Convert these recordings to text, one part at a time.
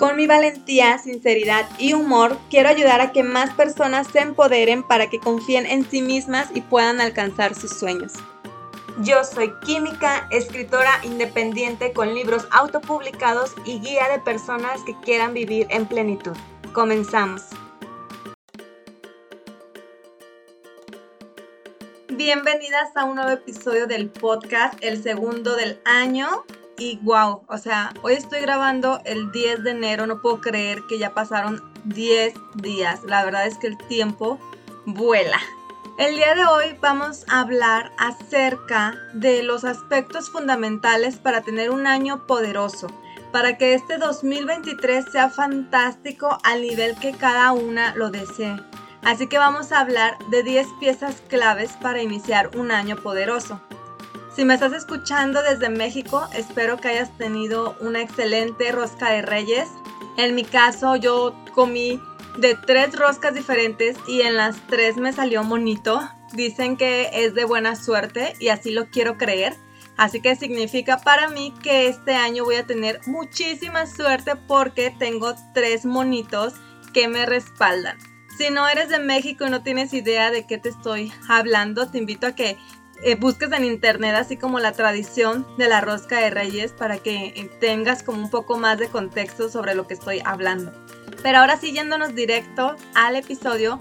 Con mi valentía, sinceridad y humor, quiero ayudar a que más personas se empoderen para que confíen en sí mismas y puedan alcanzar sus sueños. Yo soy química, escritora independiente con libros autopublicados y guía de personas que quieran vivir en plenitud. Comenzamos. Bienvenidas a un nuevo episodio del podcast, el segundo del año. Y wow, o sea, hoy estoy grabando el 10 de enero, no puedo creer que ya pasaron 10 días. La verdad es que el tiempo vuela. El día de hoy vamos a hablar acerca de los aspectos fundamentales para tener un año poderoso, para que este 2023 sea fantástico al nivel que cada una lo desee. Así que vamos a hablar de 10 piezas claves para iniciar un año poderoso. Si me estás escuchando desde México, espero que hayas tenido una excelente rosca de reyes. En mi caso, yo comí de tres roscas diferentes y en las tres me salió monito. Dicen que es de buena suerte y así lo quiero creer. Así que significa para mí que este año voy a tener muchísima suerte porque tengo tres monitos que me respaldan. Si no eres de México y no tienes idea de qué te estoy hablando, te invito a que eh, busques en internet así como la tradición de la rosca de reyes para que tengas como un poco más de contexto sobre lo que estoy hablando. Pero ahora sí yéndonos directo al episodio,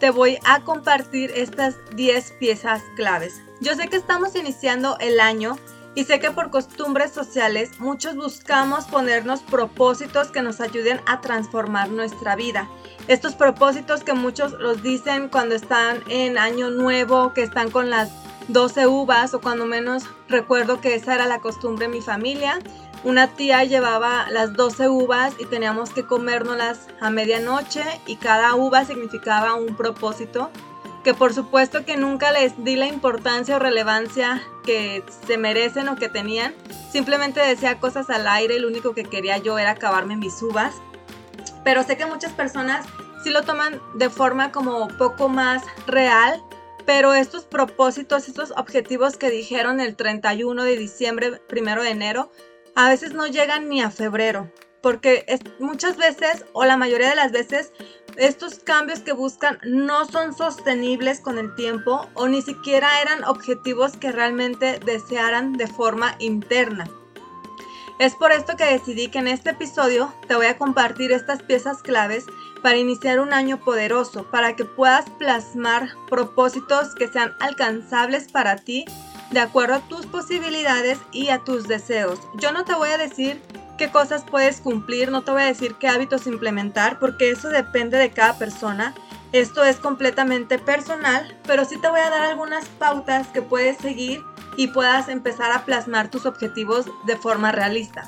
te voy a compartir estas 10 piezas claves. Yo sé que estamos iniciando el año y sé que por costumbres sociales muchos buscamos ponernos propósitos que nos ayuden a transformar nuestra vida. Estos propósitos que muchos los dicen cuando están en año nuevo, que están con las 12 uvas o cuando menos recuerdo que esa era la costumbre en mi familia. Una tía llevaba las 12 uvas y teníamos que comérnoslas a medianoche y cada uva significaba un propósito que por supuesto que nunca les di la importancia o relevancia que se merecen o que tenían. Simplemente decía cosas al aire y lo único que quería yo era acabarme mis uvas. Pero sé que muchas personas sí lo toman de forma como poco más real pero estos propósitos, estos objetivos que dijeron el 31 de diciembre, primero de enero, a veces no llegan ni a febrero, porque muchas veces o la mayoría de las veces estos cambios que buscan no son sostenibles con el tiempo o ni siquiera eran objetivos que realmente desearan de forma interna. Es por esto que decidí que en este episodio te voy a compartir estas piezas claves para iniciar un año poderoso, para que puedas plasmar propósitos que sean alcanzables para ti de acuerdo a tus posibilidades y a tus deseos. Yo no te voy a decir qué cosas puedes cumplir, no te voy a decir qué hábitos implementar, porque eso depende de cada persona. Esto es completamente personal, pero sí te voy a dar algunas pautas que puedes seguir y puedas empezar a plasmar tus objetivos de forma realista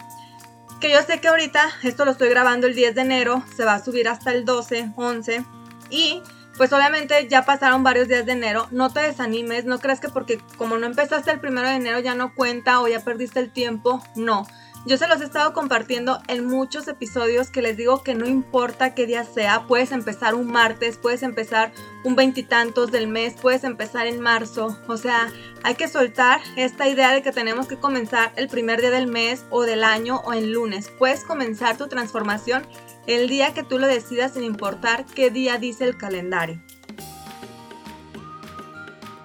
que yo sé que ahorita esto lo estoy grabando el 10 de enero, se va a subir hasta el 12, 11 y pues obviamente ya pasaron varios días de enero, no te desanimes, no creas que porque como no empezaste el primero de enero ya no cuenta o ya perdiste el tiempo, no. Yo se los he estado compartiendo en muchos episodios que les digo que no importa qué día sea, puedes empezar un martes, puedes empezar un veintitantos del mes, puedes empezar en marzo. O sea, hay que soltar esta idea de que tenemos que comenzar el primer día del mes o del año o en lunes. Puedes comenzar tu transformación el día que tú lo decidas sin importar qué día dice el calendario.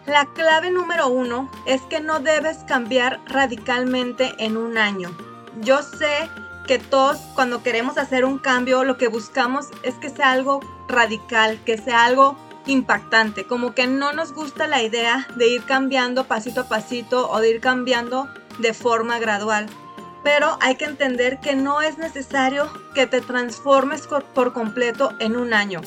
La clave número uno es que no debes cambiar radicalmente en un año yo sé que todos cuando queremos hacer un cambio lo que buscamos es que sea algo radical, que sea algo impactante, como que no nos gusta la idea de ir cambiando pasito a pasito o de ir cambiando de forma gradual. Pero hay que entender que no es necesario que te transformes por completo en un año.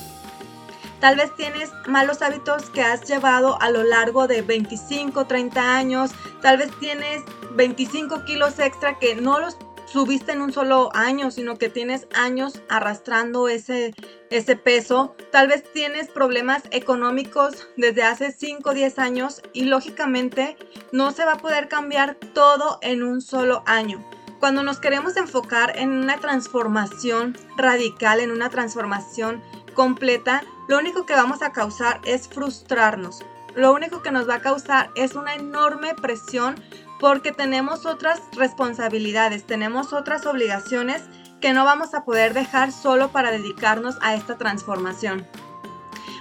Tal vez tienes malos hábitos que has llevado a lo largo de 25, 30 años. Tal vez tienes 25 kilos extra que no los subiste en un solo año, sino que tienes años arrastrando ese, ese peso. Tal vez tienes problemas económicos desde hace 5 o 10 años y lógicamente no se va a poder cambiar todo en un solo año. Cuando nos queremos enfocar en una transformación radical, en una transformación completa, lo único que vamos a causar es frustrarnos. Lo único que nos va a causar es una enorme presión porque tenemos otras responsabilidades, tenemos otras obligaciones que no vamos a poder dejar solo para dedicarnos a esta transformación.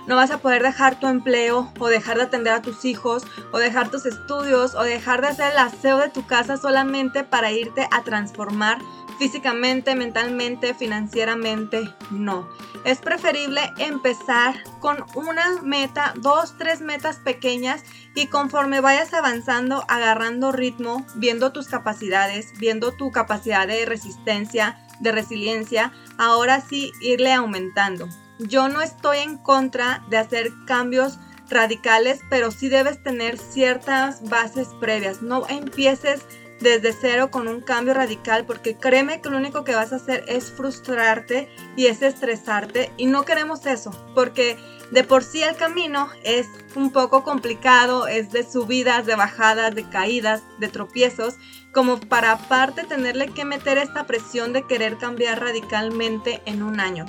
No vas a poder dejar tu empleo o dejar de atender a tus hijos o dejar tus estudios o dejar de hacer el aseo de tu casa solamente para irte a transformar físicamente, mentalmente, financieramente. No. Es preferible empezar con una meta, dos, tres metas pequeñas y conforme vayas avanzando, agarrando ritmo, viendo tus capacidades, viendo tu capacidad de resistencia, de resiliencia, ahora sí irle aumentando. Yo no estoy en contra de hacer cambios radicales, pero sí debes tener ciertas bases previas. No empieces desde cero con un cambio radical porque créeme que lo único que vas a hacer es frustrarte y es estresarte y no queremos eso porque de por sí el camino es un poco complicado, es de subidas, de bajadas, de caídas, de tropiezos, como para aparte tenerle que meter esta presión de querer cambiar radicalmente en un año.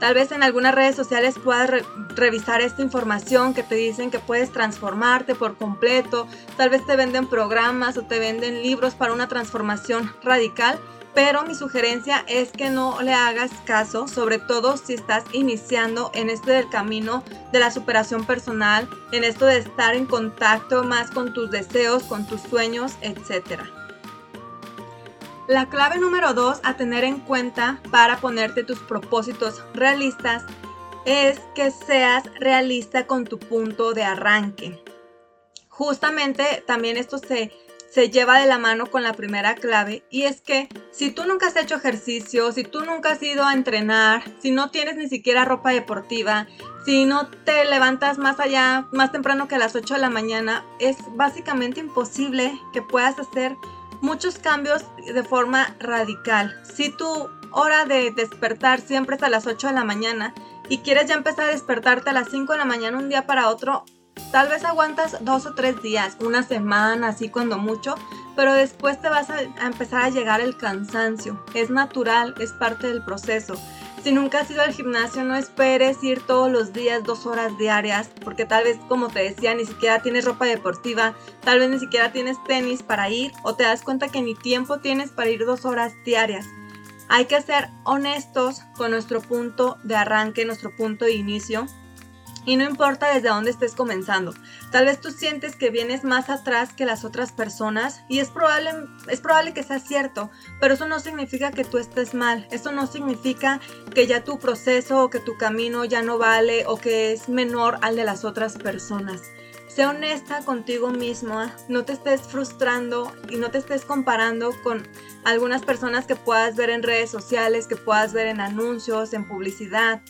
Tal vez en algunas redes sociales puedas revisar esta información que te dicen que puedes transformarte por completo. Tal vez te venden programas o te venden libros para una transformación radical. Pero mi sugerencia es que no le hagas caso, sobre todo si estás iniciando en este del camino de la superación personal, en esto de estar en contacto más con tus deseos, con tus sueños, etcétera. La clave número dos a tener en cuenta para ponerte tus propósitos realistas es que seas realista con tu punto de arranque. Justamente también esto se, se lleva de la mano con la primera clave y es que si tú nunca has hecho ejercicio, si tú nunca has ido a entrenar, si no tienes ni siquiera ropa deportiva, si no te levantas más allá, más temprano que a las 8 de la mañana, es básicamente imposible que puedas hacer muchos cambios de forma radical. Si tu hora de despertar siempre es a las 8 de la mañana y quieres ya empezar a despertarte a las 5 de la mañana un día para otro, tal vez aguantas dos o tres días, una semana, así cuando mucho, pero después te vas a, a empezar a llegar el cansancio. Es natural, es parte del proceso. Si nunca has ido al gimnasio, no esperes ir todos los días dos horas diarias, porque tal vez, como te decía, ni siquiera tienes ropa deportiva, tal vez ni siquiera tienes tenis para ir, o te das cuenta que ni tiempo tienes para ir dos horas diarias. Hay que ser honestos con nuestro punto de arranque, nuestro punto de inicio, y no importa desde dónde estés comenzando. Tal vez tú sientes que vienes más atrás que las otras personas y es probable, es probable que sea cierto, pero eso no significa que tú estés mal. Eso no significa que ya tu proceso o que tu camino ya no vale o que es menor al de las otras personas. Sé honesta contigo misma, no te estés frustrando y no te estés comparando con algunas personas que puedas ver en redes sociales, que puedas ver en anuncios, en publicidad.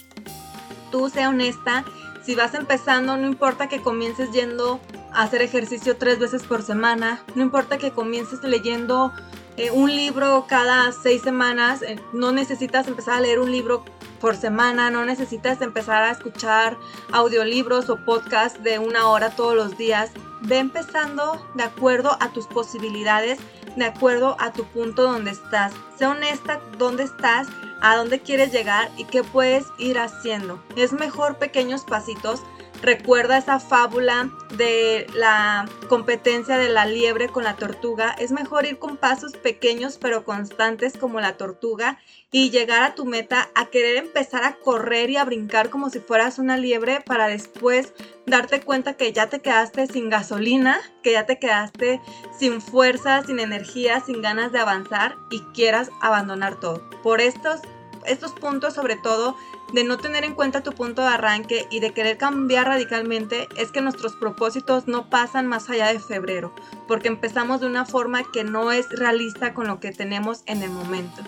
Tú sé honesta si vas empezando, no importa que comiences yendo a hacer ejercicio tres veces por semana, no importa que comiences leyendo eh, un libro cada seis semanas, eh, no necesitas empezar a leer un libro por semana, no necesitas empezar a escuchar audiolibros o podcasts de una hora todos los días. Ve empezando de acuerdo a tus posibilidades, de acuerdo a tu punto donde estás. Sé honesta dónde estás a dónde quieres llegar y qué puedes ir haciendo. Es mejor pequeños pasitos. Recuerda esa fábula de la competencia de la liebre con la tortuga. Es mejor ir con pasos pequeños pero constantes como la tortuga y llegar a tu meta a querer empezar a correr y a brincar como si fueras una liebre para después darte cuenta que ya te quedaste sin gasolina, que ya te quedaste sin fuerza, sin energía, sin ganas de avanzar y quieras abandonar todo. Por estos estos puntos sobre todo de no tener en cuenta tu punto de arranque y de querer cambiar radicalmente es que nuestros propósitos no pasan más allá de febrero, porque empezamos de una forma que no es realista con lo que tenemos en el momento.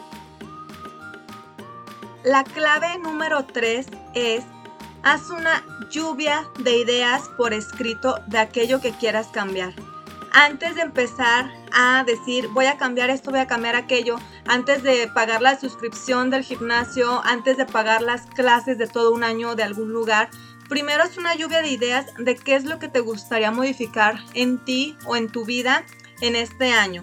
La clave número 3 es haz una lluvia de ideas por escrito de aquello que quieras cambiar. Antes de empezar a decir voy a cambiar esto, voy a cambiar aquello, antes de pagar la suscripción del gimnasio, antes de pagar las clases de todo un año de algún lugar, primero es una lluvia de ideas de qué es lo que te gustaría modificar en ti o en tu vida en este año.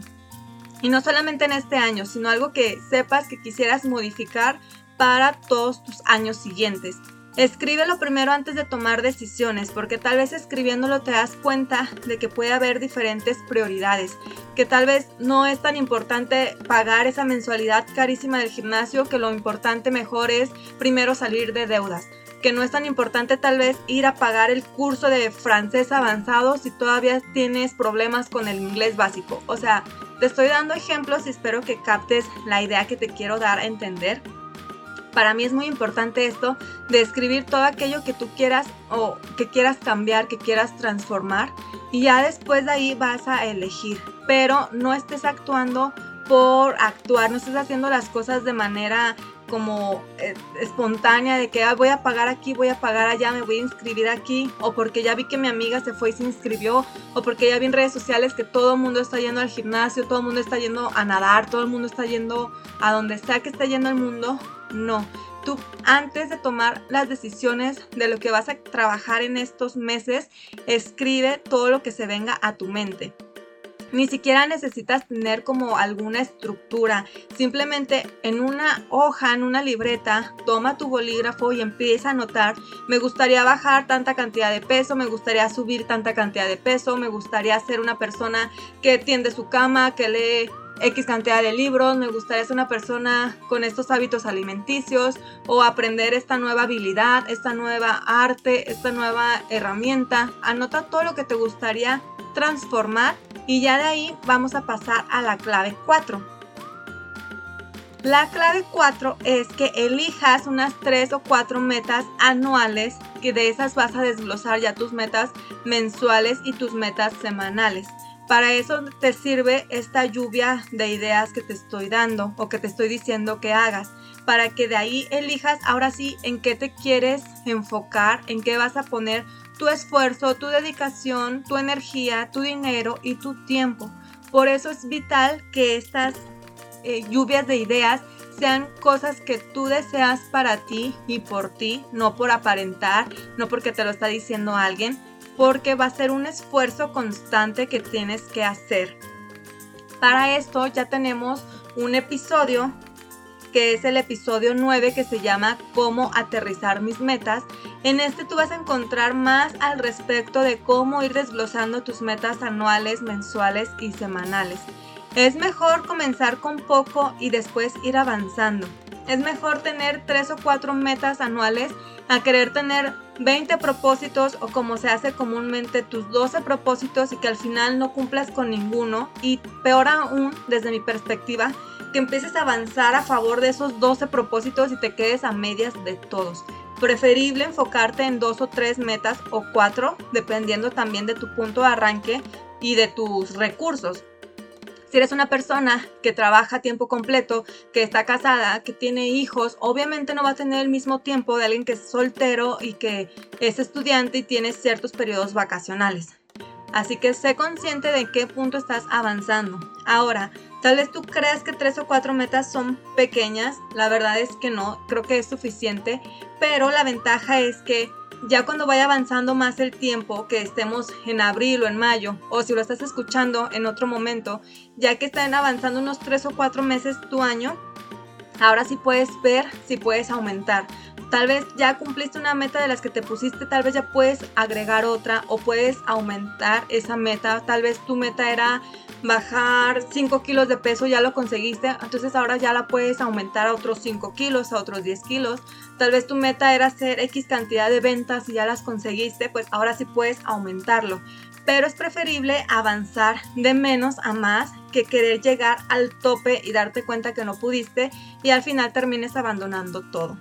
Y no solamente en este año, sino algo que sepas que quisieras modificar para todos tus años siguientes. Escríbelo primero antes de tomar decisiones, porque tal vez escribiéndolo te das cuenta de que puede haber diferentes prioridades, que tal vez no es tan importante pagar esa mensualidad carísima del gimnasio, que lo importante mejor es primero salir de deudas, que no es tan importante tal vez ir a pagar el curso de francés avanzado si todavía tienes problemas con el inglés básico. O sea, te estoy dando ejemplos y espero que captes la idea que te quiero dar a entender para mí es muy importante esto de escribir todo aquello que tú quieras o que quieras cambiar, que quieras transformar y ya después de ahí vas a elegir, pero no estés actuando por actuar, no estés haciendo las cosas de manera como eh, espontánea de que voy a pagar aquí, voy a pagar allá, me voy a inscribir aquí, o porque ya vi que mi amiga se fue y se inscribió, o porque ya vi en redes sociales que todo el mundo está yendo al gimnasio, todo el mundo está yendo a nadar, todo el mundo está yendo a donde sea que esté yendo el mundo, no. Tú antes de tomar las decisiones de lo que vas a trabajar en estos meses, escribe todo lo que se venga a tu mente. Ni siquiera necesitas tener como alguna estructura. Simplemente en una hoja, en una libreta, toma tu bolígrafo y empieza a anotar. Me gustaría bajar tanta cantidad de peso, me gustaría subir tanta cantidad de peso, me gustaría ser una persona que tiende su cama, que lee X cantidad de libros, me gustaría ser una persona con estos hábitos alimenticios o aprender esta nueva habilidad, esta nueva arte, esta nueva herramienta. Anota todo lo que te gustaría transformar y ya de ahí vamos a pasar a la clave 4. La clave 4 es que elijas unas 3 o 4 metas anuales, que de esas vas a desglosar ya tus metas mensuales y tus metas semanales. Para eso te sirve esta lluvia de ideas que te estoy dando o que te estoy diciendo que hagas, para que de ahí elijas ahora sí en qué te quieres enfocar, en qué vas a poner tu esfuerzo, tu dedicación, tu energía, tu dinero y tu tiempo. Por eso es vital que estas eh, lluvias de ideas sean cosas que tú deseas para ti y por ti, no por aparentar, no porque te lo está diciendo alguien, porque va a ser un esfuerzo constante que tienes que hacer. Para esto ya tenemos un episodio que es el episodio 9 que se llama Cómo aterrizar mis metas. En este tú vas a encontrar más al respecto de cómo ir desglosando tus metas anuales, mensuales y semanales. Es mejor comenzar con poco y después ir avanzando. Es mejor tener 3 o 4 metas anuales a querer tener 20 propósitos o como se hace comúnmente tus 12 propósitos y que al final no cumplas con ninguno y peor aún desde mi perspectiva que empieces a avanzar a favor de esos 12 propósitos y te quedes a medias de todos. Preferible enfocarte en dos o tres metas o cuatro dependiendo también de tu punto de arranque y de tus recursos. Si eres una persona que trabaja tiempo completo, que está casada, que tiene hijos, obviamente no va a tener el mismo tiempo de alguien que es soltero y que es estudiante y tiene ciertos periodos vacacionales. Así que sé consciente de qué punto estás avanzando. Ahora, tal vez tú creas que tres o cuatro metas son pequeñas, la verdad es que no, creo que es suficiente, pero la ventaja es que ya cuando vaya avanzando más el tiempo, que estemos en abril o en mayo, o si lo estás escuchando en otro momento, ya que están avanzando unos 3 o 4 meses tu año, ahora sí puedes ver si puedes aumentar. Tal vez ya cumpliste una meta de las que te pusiste, tal vez ya puedes agregar otra o puedes aumentar esa meta. Tal vez tu meta era bajar 5 kilos de peso, ya lo conseguiste, entonces ahora ya la puedes aumentar a otros 5 kilos, a otros 10 kilos. Tal vez tu meta era hacer X cantidad de ventas y ya las conseguiste, pues ahora sí puedes aumentarlo. Pero es preferible avanzar de menos a más que querer llegar al tope y darte cuenta que no pudiste y al final termines abandonando todo.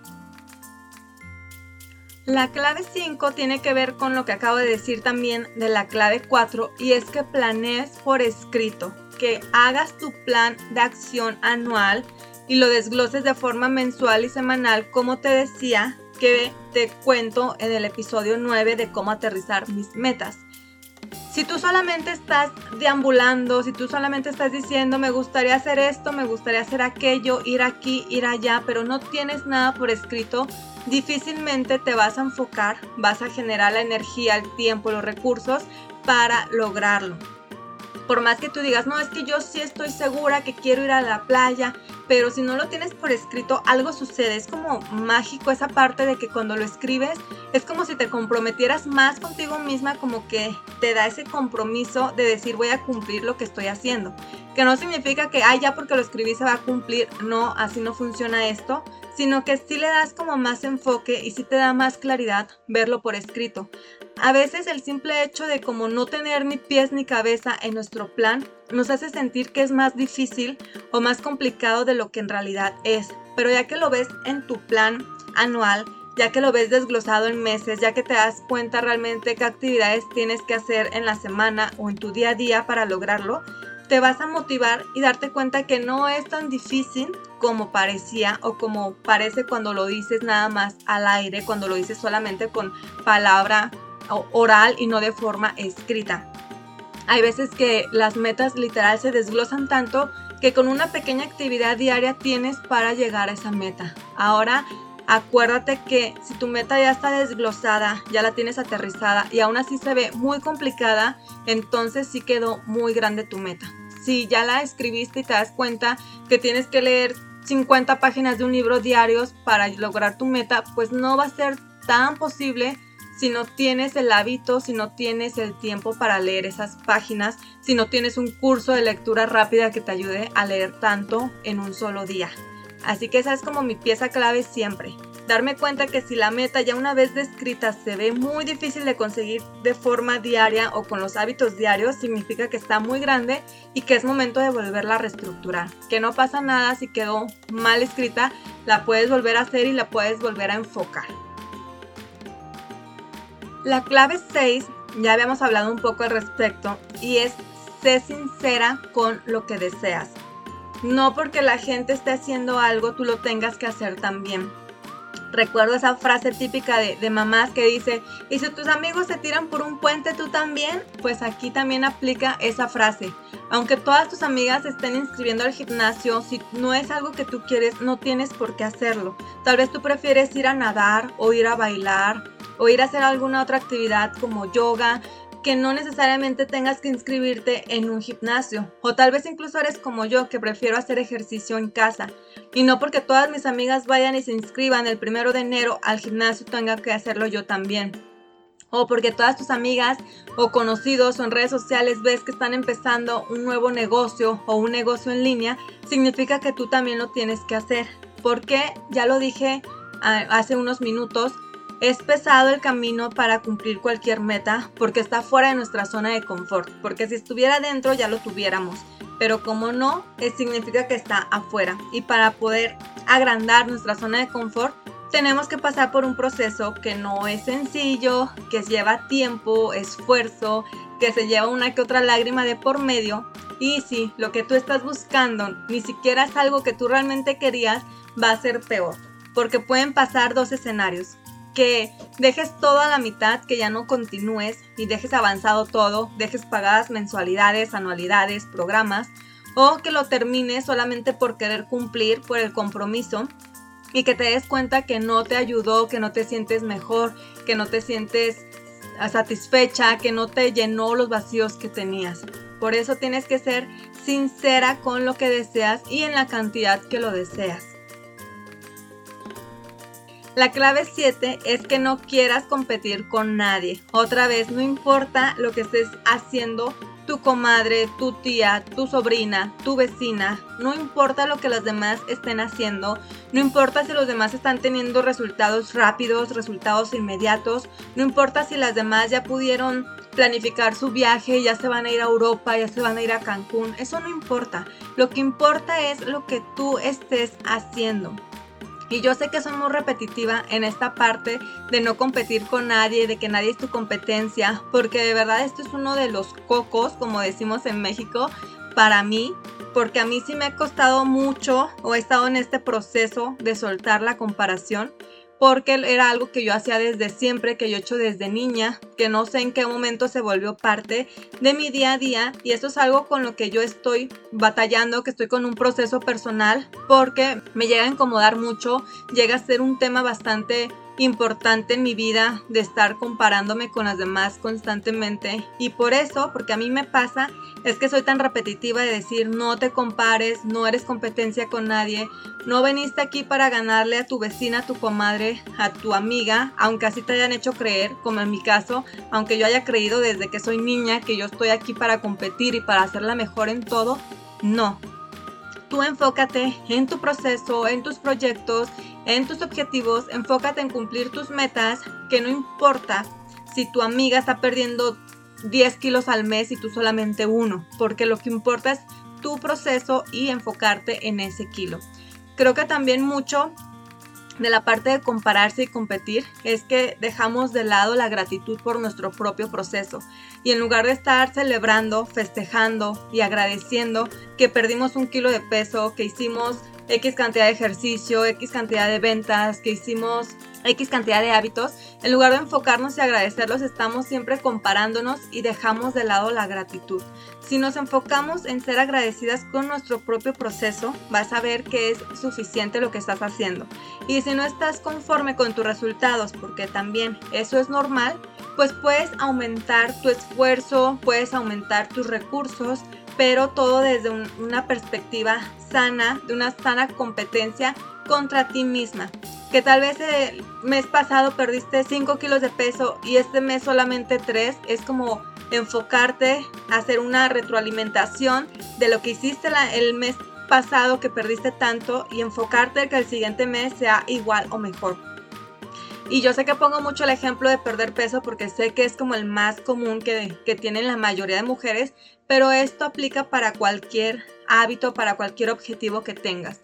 La clave 5 tiene que ver con lo que acabo de decir también de la clave 4 y es que planees por escrito, que hagas tu plan de acción anual y lo desgloses de forma mensual y semanal, como te decía que te cuento en el episodio 9 de cómo aterrizar mis metas. Si tú solamente estás deambulando, si tú solamente estás diciendo me gustaría hacer esto, me gustaría hacer aquello, ir aquí, ir allá, pero no tienes nada por escrito, difícilmente te vas a enfocar, vas a generar la energía, el tiempo, los recursos para lograrlo por más que tú digas, no, es que yo sí estoy segura que quiero ir a la playa, pero si no lo tienes por escrito, algo sucede. Es como mágico esa parte de que cuando lo escribes, es como si te comprometieras más contigo misma, como que te da ese compromiso de decir voy a cumplir lo que estoy haciendo. Que no significa que, ay, ya porque lo escribí se va a cumplir. No, así no funciona esto, sino que sí le das como más enfoque y sí te da más claridad verlo por escrito. A veces el simple hecho de como no tener ni pies ni cabeza en nuestro plan nos hace sentir que es más difícil o más complicado de lo que en realidad es. Pero ya que lo ves en tu plan anual, ya que lo ves desglosado en meses, ya que te das cuenta realmente qué actividades tienes que hacer en la semana o en tu día a día para lograrlo, te vas a motivar y darte cuenta que no es tan difícil como parecía o como parece cuando lo dices nada más al aire, cuando lo dices solamente con palabra oral y no de forma escrita. Hay veces que las metas literal se desglosan tanto que con una pequeña actividad diaria tienes para llegar a esa meta. Ahora acuérdate que si tu meta ya está desglosada, ya la tienes aterrizada y aún así se ve muy complicada, entonces sí quedó muy grande tu meta. Si ya la escribiste y te das cuenta que tienes que leer 50 páginas de un libro diarios para lograr tu meta, pues no va a ser tan posible si no tienes el hábito, si no tienes el tiempo para leer esas páginas, si no tienes un curso de lectura rápida que te ayude a leer tanto en un solo día. Así que esa es como mi pieza clave siempre. Darme cuenta que si la meta ya una vez descrita se ve muy difícil de conseguir de forma diaria o con los hábitos diarios, significa que está muy grande y que es momento de volverla a reestructurar. Que no pasa nada si quedó mal escrita, la puedes volver a hacer y la puedes volver a enfocar. La clave 6, ya habíamos hablado un poco al respecto, y es ser sincera con lo que deseas. No porque la gente esté haciendo algo, tú lo tengas que hacer también. Recuerdo esa frase típica de, de, mamás que dice, y si tus amigos se tiran por un puente, tú también, pues aquí también aplica esa frase. Aunque todas tus amigas estén inscribiendo al gimnasio, si no es algo que tú quieres, no tienes por qué hacerlo. Tal vez tú prefieres ir a nadar o ir a bailar o ir a hacer alguna otra actividad como yoga, que no necesariamente tengas que inscribirte en un gimnasio. O tal vez incluso eres como yo, que prefiero hacer ejercicio en casa. Y no porque todas mis amigas vayan y se inscriban el primero de enero al gimnasio tenga que hacerlo yo también. O porque todas tus amigas o conocidos o en redes sociales ves que están empezando un nuevo negocio o un negocio en línea, significa que tú también lo tienes que hacer. Porque, ya lo dije ah, hace unos minutos, es pesado el camino para cumplir cualquier meta porque está fuera de nuestra zona de confort, porque si estuviera dentro ya lo tuviéramos, pero como no, significa que está afuera. Y para poder agrandar nuestra zona de confort, tenemos que pasar por un proceso que no es sencillo, que lleva tiempo, esfuerzo, que se lleva una que otra lágrima de por medio. Y si lo que tú estás buscando ni siquiera es algo que tú realmente querías, va a ser peor. Porque pueden pasar dos escenarios que dejes todo a la mitad, que ya no continúes y dejes avanzado todo, dejes pagadas mensualidades, anualidades, programas, o que lo termines solamente por querer cumplir, por el compromiso, y que te des cuenta que no te ayudó, que no te sientes mejor, que no te sientes satisfecha, que no te llenó los vacíos que tenías. Por eso tienes que ser sincera con lo que deseas y en la cantidad que lo deseas. La clave 7 es que no quieras competir con nadie. Otra vez, no importa lo que estés haciendo tu comadre, tu tía, tu sobrina, tu vecina, no importa lo que los demás estén haciendo, no importa si los demás están teniendo resultados rápidos, resultados inmediatos, no importa si las demás ya pudieron planificar su viaje, ya se van a ir a Europa, ya se van a ir a Cancún, eso no importa. Lo que importa es lo que tú estés haciendo. Y yo sé que soy muy repetitiva en esta parte de no competir con nadie, de que nadie es tu competencia, porque de verdad esto es uno de los cocos, como decimos en México, para mí, porque a mí sí me ha costado mucho o he estado en este proceso de soltar la comparación, porque era algo que yo hacía desde siempre, que yo he hecho desde niña, que no sé en qué momento se volvió parte de mi día a día y esto es algo con lo que yo estoy batallando, que estoy con un proceso personal porque me llega a incomodar mucho, llega a ser un tema bastante importante en mi vida de estar comparándome con las demás constantemente. Y por eso, porque a mí me pasa, es que soy tan repetitiva de decir no te compares, no eres competencia con nadie, no veniste aquí para ganarle a tu vecina, a tu comadre, a tu amiga, aunque así te hayan hecho creer, como en mi caso, aunque yo haya creído desde que soy niña que yo estoy aquí para competir y para hacerla mejor en todo, no, tú enfócate en tu proceso, en tus proyectos, en tus objetivos, enfócate en cumplir tus metas, que no importa si tu amiga está perdiendo 10 kilos al mes y tú solamente uno, porque lo que importa es tu proceso y enfocarte en ese kilo. Creo que también mucho de la parte de compararse y competir es que dejamos de lado la gratitud por nuestro propio proceso y en lugar de estar celebrando, festejando y agradeciendo que perdimos un kilo de peso, que hicimos X cantidad de ejercicio, X cantidad de ventas, que hicimos X cantidad de hábitos, en lugar de enfocarnos y agradecerlos, estamos siempre comparándonos y dejamos de lado la gratitud. Si nos enfocamos en ser agradecidas con nuestro propio proceso, vas a ver que es suficiente lo que estás haciendo. Y si no estás conforme con tus resultados, porque también eso es normal, pues puedes aumentar tu esfuerzo, puedes aumentar tus recursos, pero todo desde una perspectiva sana, de una sana competencia contra ti misma. Que tal vez el mes pasado perdiste 5 kilos de peso y este mes solamente 3, es como enfocarte, hacer una retroalimentación de lo que hiciste el mes pasado que perdiste tanto y enfocarte que el siguiente mes sea igual o mejor. Y yo sé que pongo mucho el ejemplo de perder peso porque sé que es como el más común que, que tienen la mayoría de mujeres, pero esto aplica para cualquier hábito, para cualquier objetivo que tengas.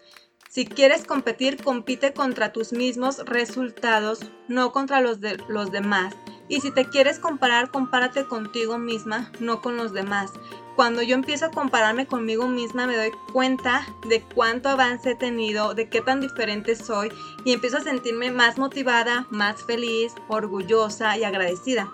Si quieres competir, compite contra tus mismos resultados, no contra los de los demás. Y si te quieres comparar, compárate contigo misma, no con los demás. Cuando yo empiezo a compararme conmigo misma, me doy cuenta de cuánto avance he tenido, de qué tan diferente soy y empiezo a sentirme más motivada, más feliz, orgullosa y agradecida.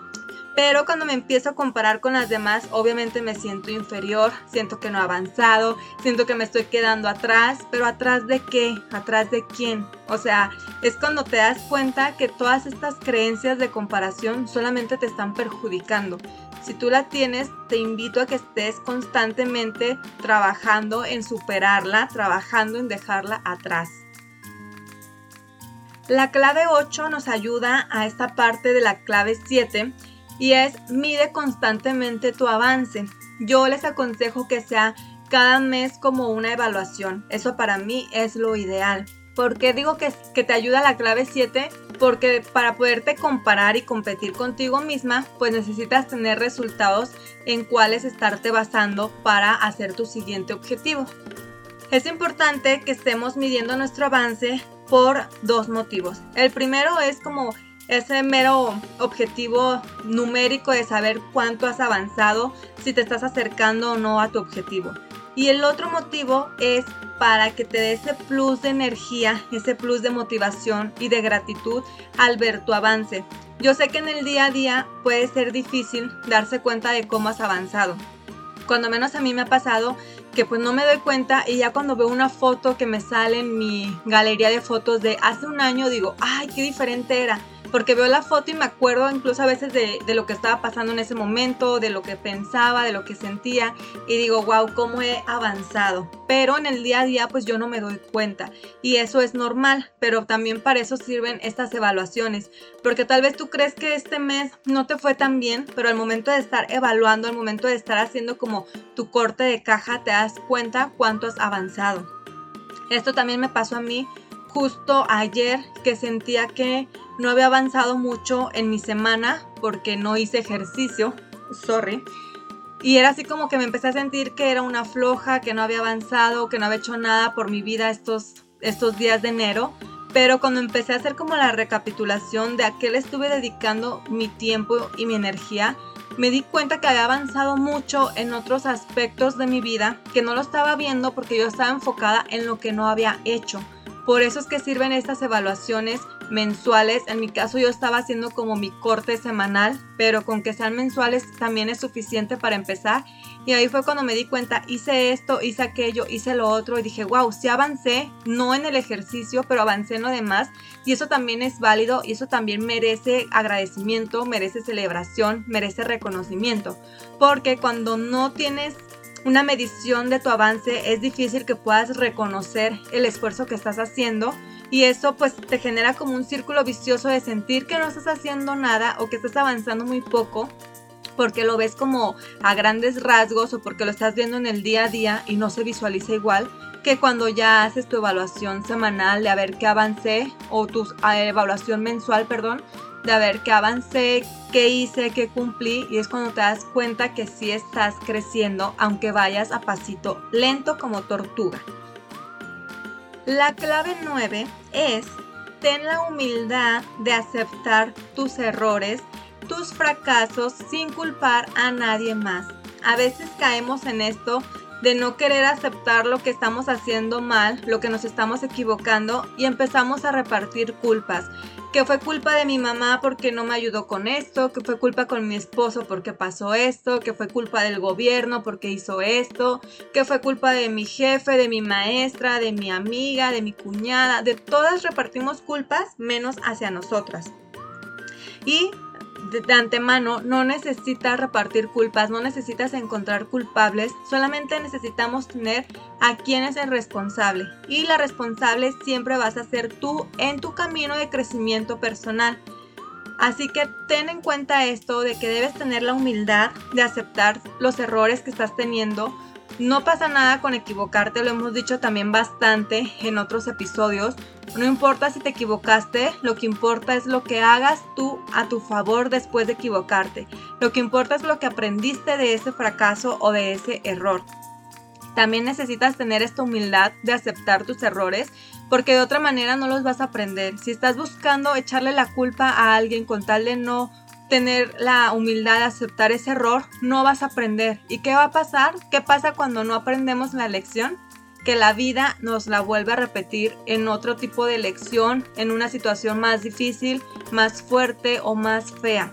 Pero cuando me empiezo a comparar con las demás, obviamente me siento inferior, siento que no he avanzado, siento que me estoy quedando atrás, pero atrás de qué, atrás de quién. O sea, es cuando te das cuenta que todas estas creencias de comparación solamente te están perjudicando. Si tú la tienes, te invito a que estés constantemente trabajando en superarla, trabajando en dejarla atrás. La clave 8 nos ayuda a esta parte de la clave 7 y es mide constantemente tu avance. Yo les aconsejo que sea cada mes como una evaluación. Eso para mí es lo ideal. ¿Por qué digo que, que te ayuda la clave 7? Porque para poderte comparar y competir contigo misma, pues necesitas tener resultados en cuáles estarte basando para hacer tu siguiente objetivo. Es importante que estemos midiendo nuestro avance por dos motivos. El primero es como ese mero objetivo numérico de saber cuánto has avanzado, si te estás acercando o no a tu objetivo. Y el otro motivo es para que te dé ese plus de energía, ese plus de motivación y de gratitud al ver tu avance. Yo sé que en el día a día puede ser difícil darse cuenta de cómo has avanzado. Cuando menos a mí me ha pasado que pues no me doy cuenta y ya cuando veo una foto que me sale en mi galería de fotos de hace un año digo, ay, qué diferente era porque veo la foto y me acuerdo incluso a veces de, lo que estaba pasando en ese momento, de lo que pensaba, de lo que sentía y digo, wow, cómo he avanzado. Pero en el día a día pues yo no me doy cuenta y eso es normal, pero también para eso sirven estas evaluaciones, porque tal vez tú crees que este mes no te fue tan bien, pero al momento de estar evaluando, al momento de estar haciendo como tu corte de caja, te das cuenta cuánto has avanzado. Esto también me pasó a mí justo ayer que sentía que no había avanzado mucho en mi semana porque no hice ejercicio, sorry. Y era así como que me empecé a sentir que era una floja, que no había avanzado, que no había hecho nada por mi vida estos, estos días de enero. Pero cuando empecé a hacer como la recapitulación de a qué le estuve dedicando mi tiempo y mi energía, me di cuenta que había avanzado mucho en otros aspectos de mi vida que no lo estaba viendo porque yo estaba enfocada en lo que no había hecho. Por eso es que sirven estas evaluaciones mensuales. En mi caso yo estaba haciendo como mi corte semanal, pero con que sean mensuales también es suficiente para empezar. Y ahí fue cuando me di cuenta, hice esto, hice aquello, hice lo otro y dije, wow, sí avancé, no en el ejercicio, pero avancé en lo demás. Y eso también es válido y eso también merece agradecimiento, merece celebración, merece reconocimiento. Porque cuando no tienes una medición de tu avance, es difícil que puedas reconocer el esfuerzo que estás haciendo y eso pues te genera como un círculo vicioso de sentir que no estás haciendo nada o que estás avanzando muy poco porque lo ves como a grandes rasgos o porque lo estás viendo en el día a día y no se visualiza igual que cuando ya haces tu evaluación semanal de a ver qué avancé o tu eh, evaluación mensual, perdón, de ver qué avancé, qué hice, qué cumplí y es cuando te das cuenta que sí estás creciendo aunque vayas a pasito lento como tortuga. La clave 9 es ten la humildad de aceptar tus errores, tus fracasos sin culpar a nadie más. A veces caemos en esto de no querer aceptar lo que estamos haciendo mal, lo que nos estamos equivocando y empezamos a repartir culpas. Que fue culpa de mi mamá porque no me ayudó con esto, que fue culpa con mi esposo porque pasó esto, que fue culpa del gobierno porque hizo esto, que fue culpa de mi jefe, de mi maestra, de mi amiga, de mi cuñada, de todas repartimos culpas menos hacia nosotras. Y de antemano no necesitas repartir culpas, no necesitas encontrar culpables, solamente necesitamos tener a quién es el responsable. Y la responsable siempre vas a ser tú en tu camino de crecimiento personal. Así que ten en cuenta esto de que debes tener la humildad de aceptar los errores que estás teniendo. No pasa nada con equivocarte, lo hemos dicho también bastante en otros episodios. No importa si te equivocaste, lo que importa es lo que hagas tú a tu favor después de equivocarte. Lo que importa es lo que aprendiste de ese fracaso o de ese error. También necesitas tener esta humildad de aceptar tus errores porque de otra manera no los vas a aprender. Si estás buscando echarle la culpa a alguien con tal de no tener la humildad de aceptar ese error, no vas a aprender. ¿Y qué va a pasar? ¿Qué pasa cuando no aprendemos la lección? que la vida nos la vuelve a repetir en otro tipo de lección, en una situación más difícil, más fuerte o más fea.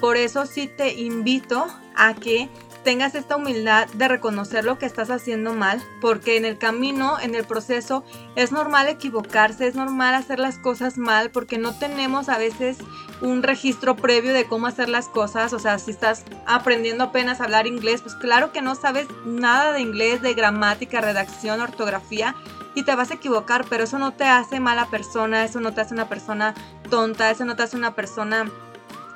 Por eso sí te invito a que tengas esta humildad de reconocer lo que estás haciendo mal, porque en el camino, en el proceso, es normal equivocarse, es normal hacer las cosas mal, porque no tenemos a veces un registro previo de cómo hacer las cosas, o sea, si estás aprendiendo apenas a hablar inglés, pues claro que no sabes nada de inglés, de gramática, redacción, ortografía, y te vas a equivocar, pero eso no te hace mala persona, eso no te hace una persona tonta, eso no te hace una persona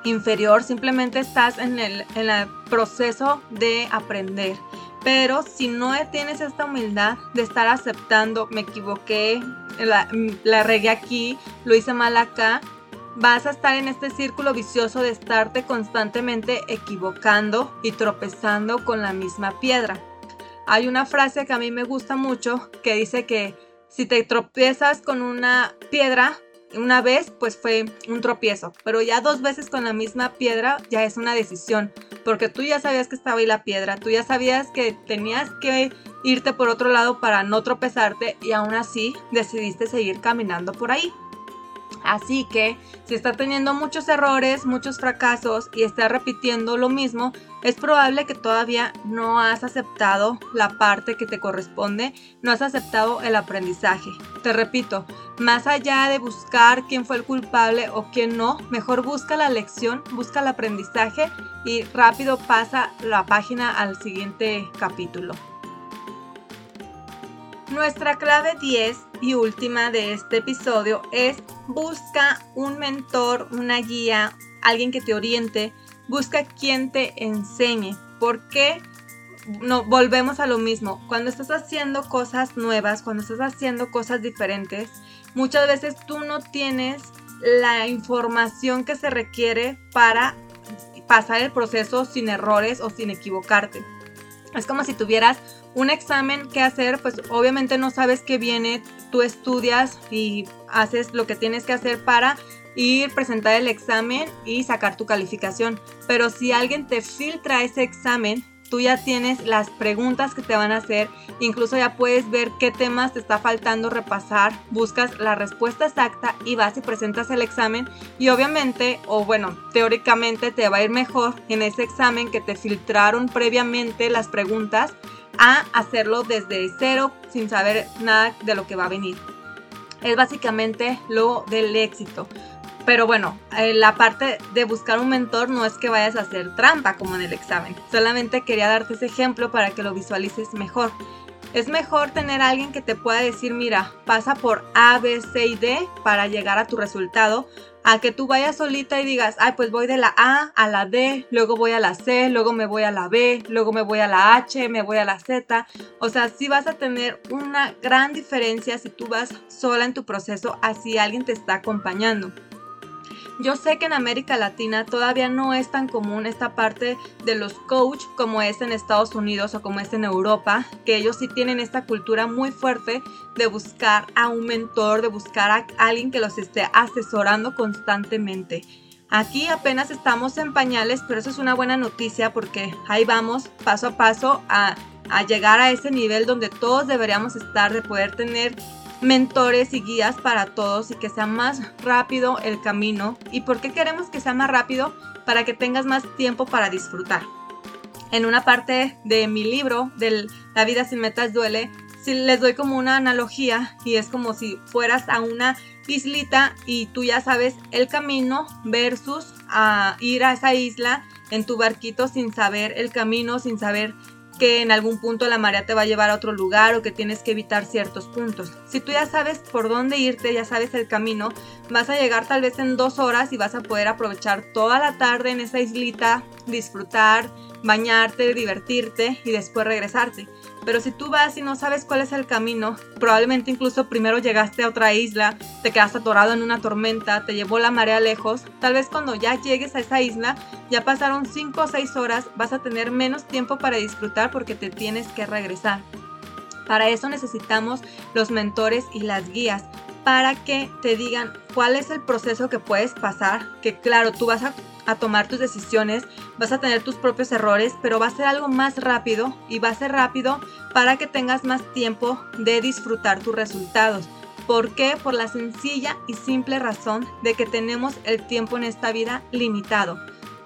inferior, simplemente estás en el, proceso de aprender. Pero si no tienes esta humildad de estar aceptando, me equivoqué, la, la regué aquí, lo hice mal acá, vas a estar en este círculo vicioso de estarte constantemente equivocando y tropezando con la misma piedra. Hay una frase que a mí me gusta mucho que dice que si te tropiezas con una piedra, una vez pues fue un tropiezo, pero ya dos veces con la misma piedra ya es una decisión, porque tú ya sabías que estaba ahí la piedra, tú ya sabías que tenías que irte por otro lado para no tropezarte y aún así decidiste seguir caminando por ahí. Así que si está teniendo muchos errores, muchos fracasos y está repitiendo lo mismo, es probable que todavía no has aceptado la parte que te corresponde, no has aceptado el aprendizaje. Te repito, más allá de buscar quién fue el culpable o quién no, mejor busca la lección, busca el aprendizaje y rápido pasa la página al siguiente capítulo. Nuestra clave 10 y última de este episodio es busca un mentor, una guía, alguien que te oriente, busca quien te enseñe. porque No, volvemos a lo mismo. Cuando estás haciendo cosas nuevas, cuando estás haciendo cosas diferentes, muchas veces tú no tienes la información que se requiere para pasar el proceso sin errores o sin equivocarte. Es como si tuvieras un examen que hacer, pues obviamente no sabes qué viene, tú estudias y haces lo que tienes que hacer para ir, presentar el examen y sacar tu calificación. Pero si alguien te filtra ese examen, tú ya tienes las preguntas que te van a hacer, incluso ya puedes ver qué temas te está faltando repasar, buscas la respuesta exacta y vas y presentas el examen y obviamente, o bueno, teóricamente te va a ir mejor en ese examen que te filtraron previamente las preguntas a hacerlo desde cero sin saber nada de lo que va a venir. Es básicamente lo del éxito. Pero bueno, eh, la parte de buscar un mentor no es que vayas a hacer trampa como en el examen. Solamente quería darte ese ejemplo para que lo visualices mejor. Es mejor tener alguien que te pueda decir, mira, pasa por A, B, C y D para llegar a tu resultado, a que tú vayas solita y digas, ay, pues voy de la A a la D, luego voy a la C, luego me voy a la B, luego me voy a la H, me voy a la Z. O sea, sí vas a tener una gran diferencia si tú vas sola en tu proceso, así alguien te está acompañando. Yo sé que en América Latina todavía no es tan común esta parte de los coach como es en Estados Unidos o como es en Europa, que ellos sí tienen esta cultura muy fuerte de buscar a un mentor, de buscar a alguien que los esté asesorando constantemente. Aquí apenas estamos en pañales, pero eso es una buena noticia porque ahí vamos paso a paso a, a llegar a ese nivel donde todos deberíamos estar, de poder tener mentores y guías para todos y que sea más rápido el camino. ¿Y por qué queremos que sea más rápido? Para que tengas más tiempo para disfrutar. En una parte de mi libro, de La vida sin metas duele, si les doy como una analogía y es como si fueras a una islita y tú ya sabes el camino versus a ir a esa isla en tu barquito sin saber el camino, sin saber que en algún punto la marea te va a llevar a otro lugar o que tienes que evitar ciertos puntos. Si tú ya sabes por dónde irte, ya sabes el camino, vas a llegar tal vez en dos horas y vas a poder aprovechar toda la tarde en esa islita, disfrutar, bañarte, divertirte y después regresarte. Pero si tú vas y no sabes cuál es el camino, probablemente incluso primero llegaste a otra isla, te quedaste atorado en una tormenta, te llevó la marea lejos, tal vez cuando ya llegues a esa isla, ya pasaron 5 o 6 horas, vas a tener menos tiempo para disfrutar porque te tienes que regresar. Para eso necesitamos los mentores y las guías para que te digan cuál es el proceso que puedes pasar, que claro, tú vas a a tomar tus decisiones, vas a tener tus propios errores, pero va a ser algo más rápido y va a ser rápido para que tengas más tiempo de disfrutar tus resultados. ¿Por qué? Por la sencilla y simple razón de que tenemos el tiempo en esta vida limitado.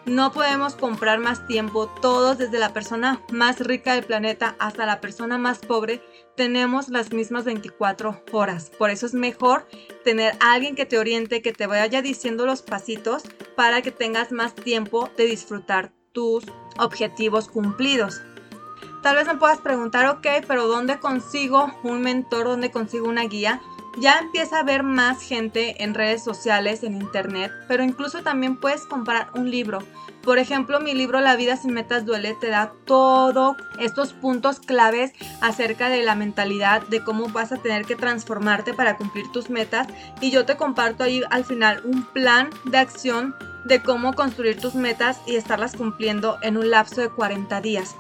No podemos comprar más tiempo, todos desde la persona más rica del planeta hasta la persona más pobre, tenemos las mismas 24 horas. Por eso es mejor tener a alguien que te oriente, que te vaya diciendo los pasitos para que tengas más tiempo de disfrutar tus objetivos cumplidos. Tal vez me puedas preguntar, ok, pero ¿dónde consigo un mentor? ¿Dónde consigo una guía? Ya empieza a haber más gente en redes sociales, en internet, pero incluso también puedes comprar un libro. Por ejemplo, mi libro La vida sin metas duele te da todos estos puntos claves acerca de la mentalidad, de cómo vas a tener que transformarte para cumplir tus metas y yo te comparto ahí al final un plan de acción de cómo construir tus metas y estarlas cumpliendo en un lapso de 40 días.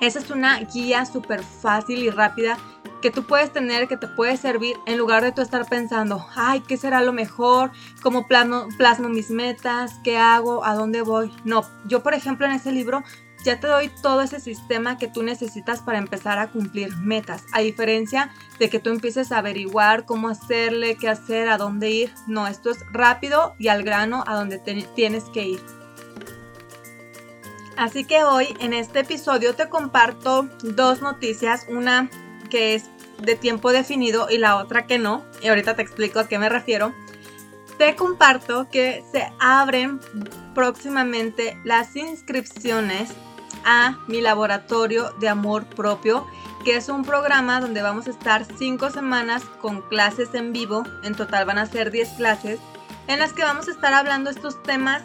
Esa es una guía súper fácil y rápida que tú puedes tener, que te puede servir, en lugar de tú estar pensando, ay, ¿qué será lo mejor? ¿Cómo plasmo, plasmo mis metas? ¿Qué hago? ¿A dónde voy? No, yo por ejemplo en ese libro ya te doy todo ese sistema que tú necesitas para empezar a cumplir metas. A diferencia de que tú empieces a averiguar cómo hacerle, qué hacer, a dónde ir. No, esto es rápido y al grano a donde tienes que ir. Así que hoy en este episodio te comparto dos noticias. Una que es de tiempo definido y la otra que no. Y ahorita te explico a qué me refiero. Te comparto que se abren próximamente las inscripciones a mi laboratorio de amor propio, que es un programa donde vamos a estar cinco semanas con clases en vivo. En total van a ser 10 clases en las que vamos a estar hablando estos temas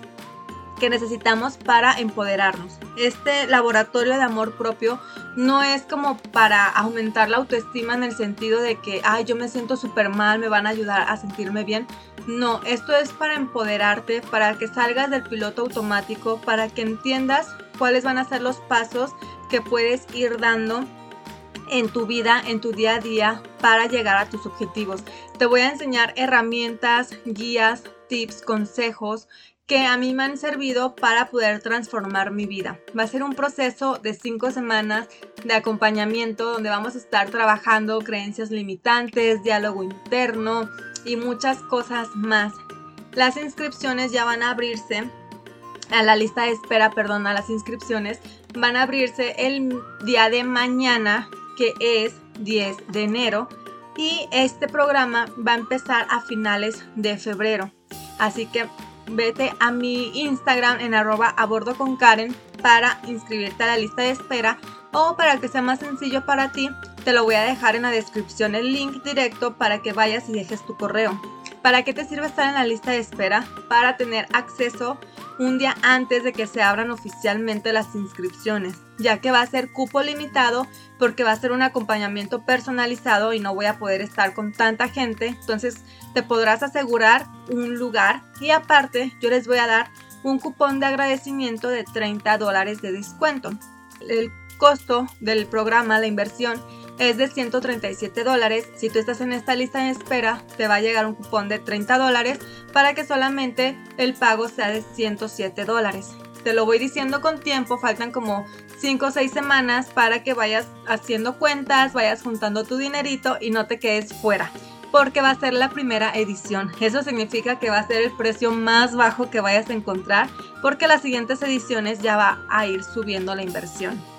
que necesitamos para empoderarnos. Este laboratorio de amor propio no es como para aumentar la autoestima en el sentido de que, ay, yo me siento súper mal, me van a ayudar a sentirme bien. No, esto es para empoderarte, para que salgas del piloto automático, para que entiendas cuáles van a ser los pasos que puedes ir dando en tu vida, en tu día a día, para llegar a tus objetivos. Te voy a enseñar herramientas, guías, tips, consejos que a mí me han servido para poder transformar mi vida. Va a ser un proceso de cinco semanas de acompañamiento donde vamos a estar trabajando creencias limitantes, diálogo interno y muchas cosas más. Las inscripciones ya van a abrirse a la lista de espera, perdón, a las inscripciones van a abrirse el día de mañana, que es 10 de enero, y este programa va a empezar a finales de febrero. Así que vete a mi Instagram en arroba a bordo con Karen para inscribirte a la lista de espera o para que sea más sencillo para ti, te lo voy a dejar en la descripción el link directo para que vayas y dejes tu correo. ¿Para qué te sirve estar en la lista de espera? Para tener acceso un día antes de que se abran oficialmente las inscripciones, ya que va a ser cupo limitado porque va a ser un acompañamiento personalizado y no voy a poder estar con tanta gente, entonces te podrás asegurar un lugar y aparte yo les voy a dar un cupón de agradecimiento de 30 dólares de descuento. El costo del programa, la inversión, es de 137 dólares. Si tú estás en esta lista de espera, te va a llegar un cupón de 30 dólares para que solamente el pago sea de 107 dólares. Te lo voy diciendo con tiempo, faltan como 5 o 6 semanas para que vayas haciendo cuentas, vayas juntando tu dinerito y no te quedes fuera. Porque va a ser la primera edición. Eso significa que va a ser el precio más bajo que vayas a encontrar porque las siguientes ediciones ya va a ir subiendo la inversión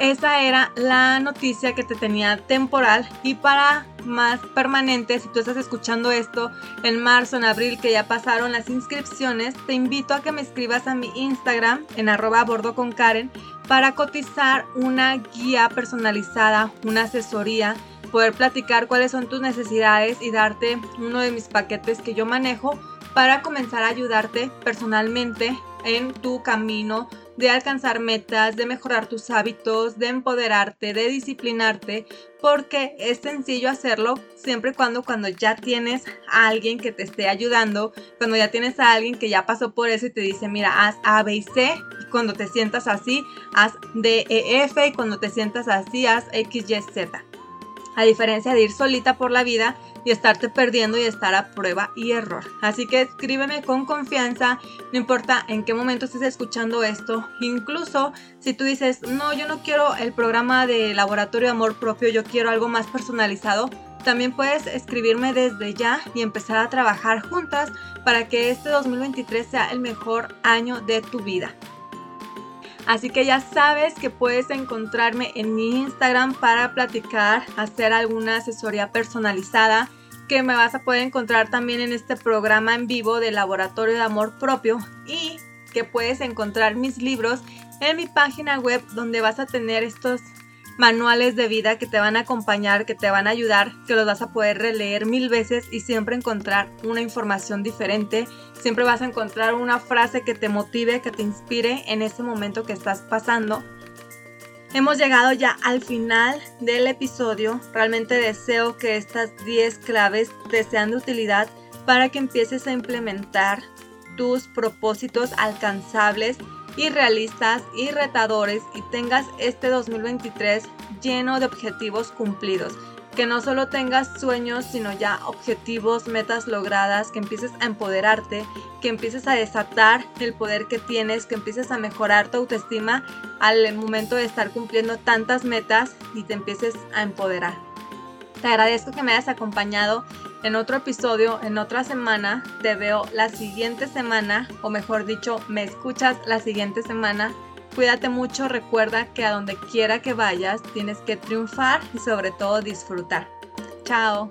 esa era la noticia que te tenía temporal y para más permanente, si tú estás escuchando esto en marzo, en abril, que ya pasaron las inscripciones, te invito a que me escribas a mi Instagram en arroba bordo con Karen para cotizar una guía personalizada, una asesoría, poder platicar cuáles son tus necesidades y darte uno de mis paquetes que yo manejo para comenzar a ayudarte personalmente en tu camino de alcanzar metas, de mejorar tus hábitos, de empoderarte, de disciplinarte, porque es sencillo hacerlo siempre y cuando cuando ya tienes a alguien que te esté ayudando, cuando ya tienes a alguien que ya pasó por eso y te dice, mira, haz A, B y C, y cuando te sientas así, haz D, E, F, y cuando te sientas así, haz X, Y, Z. A diferencia de ir solita por la vida, y estarte perdiendo y estar a prueba y error. Así que escríbeme con confianza, no importa en qué momento estés escuchando esto, incluso si tú dices, no, yo no quiero el programa de laboratorio de amor propio, yo quiero algo más personalizado, también puedes escribirme desde ya y empezar a trabajar juntas para que este 2023 sea el mejor año de tu vida. Así que ya sabes que puedes encontrarme en mi Instagram para platicar, hacer alguna asesoría personalizada, que me vas a poder encontrar también en este programa en vivo de Laboratorio de Amor Propio y que puedes encontrar mis libros en mi página web donde vas a tener estos manuales de vida que te van a acompañar, que te van a ayudar, que los vas a poder releer mil veces y siempre encontrar una información diferente. Siempre vas a encontrar una frase que te motive, que te inspire en ese momento que estás pasando. Hemos llegado ya al final del episodio. Realmente deseo que estas 10 claves te sean de utilidad para que empieces a implementar tus propósitos alcanzables y realistas y retadores y tengas este 2023 lleno de objetivos cumplidos. Que no solo tengas sueños, sino ya objetivos, metas logradas, que empieces a empoderarte, que empieces a desatar el poder que tienes, que empieces a mejorar tu autoestima al momento de estar cumpliendo tantas metas y te empieces a empoderar. Te agradezco que me hayas acompañado en otro episodio, en otra semana. Te veo la siguiente semana, o mejor dicho, me escuchas la siguiente semana. Cuídate mucho, recuerda que a donde quiera que vayas tienes que triunfar y sobre todo disfrutar. Chao.